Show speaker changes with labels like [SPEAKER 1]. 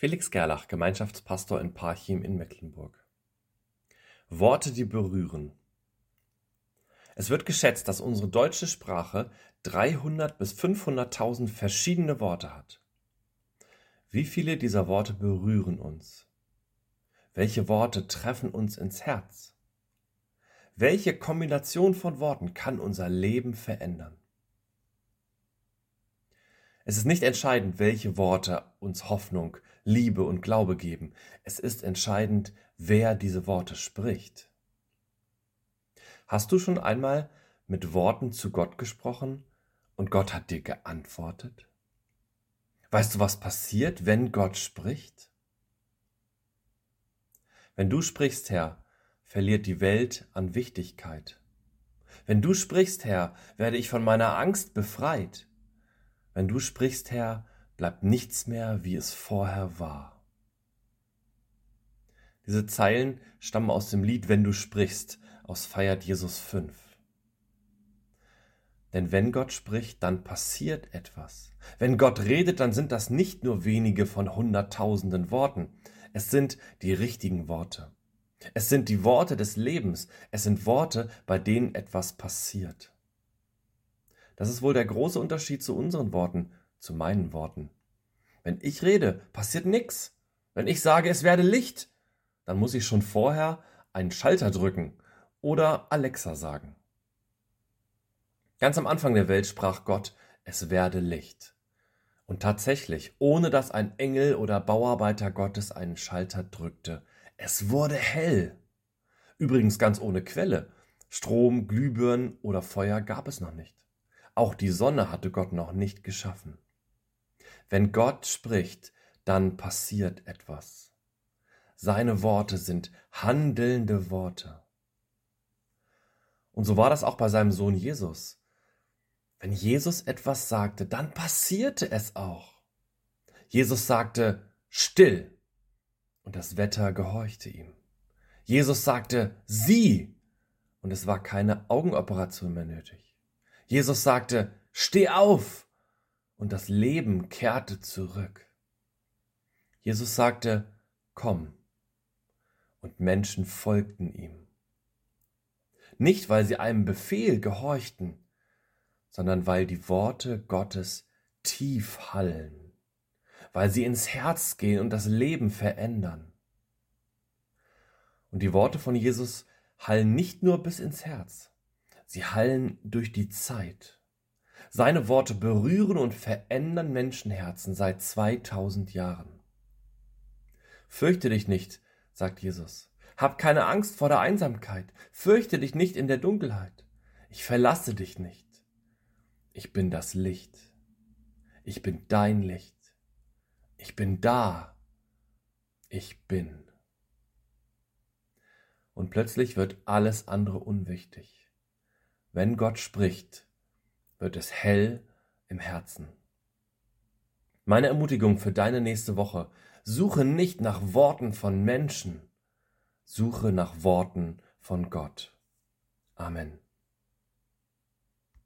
[SPEAKER 1] Felix Gerlach, Gemeinschaftspastor in Parchim in Mecklenburg. Worte, die berühren. Es wird geschätzt, dass unsere deutsche Sprache 300 bis 500.000 verschiedene Worte hat. Wie viele dieser Worte berühren uns? Welche Worte treffen uns ins Herz? Welche Kombination von Worten kann unser Leben verändern? Es ist nicht entscheidend, welche Worte uns Hoffnung, Liebe und Glaube geben. Es ist entscheidend, wer diese Worte spricht. Hast du schon einmal mit Worten zu Gott gesprochen und Gott hat dir geantwortet? Weißt du, was passiert, wenn Gott spricht? Wenn du sprichst, Herr, verliert die Welt an Wichtigkeit. Wenn du sprichst, Herr, werde ich von meiner Angst befreit. Wenn du sprichst, Herr, bleibt nichts mehr, wie es vorher war. Diese Zeilen stammen aus dem Lied Wenn du sprichst aus Feiert Jesus 5. Denn wenn Gott spricht, dann passiert etwas. Wenn Gott redet, dann sind das nicht nur wenige von hunderttausenden Worten. Es sind die richtigen Worte. Es sind die Worte des Lebens. Es sind Worte, bei denen etwas passiert. Das ist wohl der große Unterschied zu unseren Worten, zu meinen Worten. Wenn ich rede, passiert nichts. Wenn ich sage, es werde Licht, dann muss ich schon vorher einen Schalter drücken oder Alexa sagen. Ganz am Anfang der Welt sprach Gott, es werde Licht. Und tatsächlich, ohne dass ein Engel oder Bauarbeiter Gottes einen Schalter drückte, es wurde hell. Übrigens ganz ohne Quelle. Strom, Glühbirnen oder Feuer gab es noch nicht. Auch die Sonne hatte Gott noch nicht geschaffen. Wenn Gott spricht, dann passiert etwas. Seine Worte sind handelnde Worte. Und so war das auch bei seinem Sohn Jesus. Wenn Jesus etwas sagte, dann passierte es auch. Jesus sagte, still, und das Wetter gehorchte ihm. Jesus sagte, sieh, und es war keine Augenoperation mehr nötig. Jesus sagte, steh auf! Und das Leben kehrte zurück. Jesus sagte, komm. Und Menschen folgten ihm. Nicht, weil sie einem Befehl gehorchten, sondern weil die Worte Gottes tief hallen, weil sie ins Herz gehen und das Leben verändern. Und die Worte von Jesus hallen nicht nur bis ins Herz, Sie hallen durch die Zeit. Seine Worte berühren und verändern Menschenherzen seit 2000 Jahren. Fürchte dich nicht, sagt Jesus. Hab keine Angst vor der Einsamkeit. Fürchte dich nicht in der Dunkelheit. Ich verlasse dich nicht. Ich bin das Licht. Ich bin dein Licht. Ich bin da. Ich bin. Und plötzlich wird alles andere unwichtig. Wenn Gott spricht, wird es hell im Herzen. Meine Ermutigung für deine nächste Woche, suche nicht nach Worten von Menschen, suche nach Worten von Gott. Amen.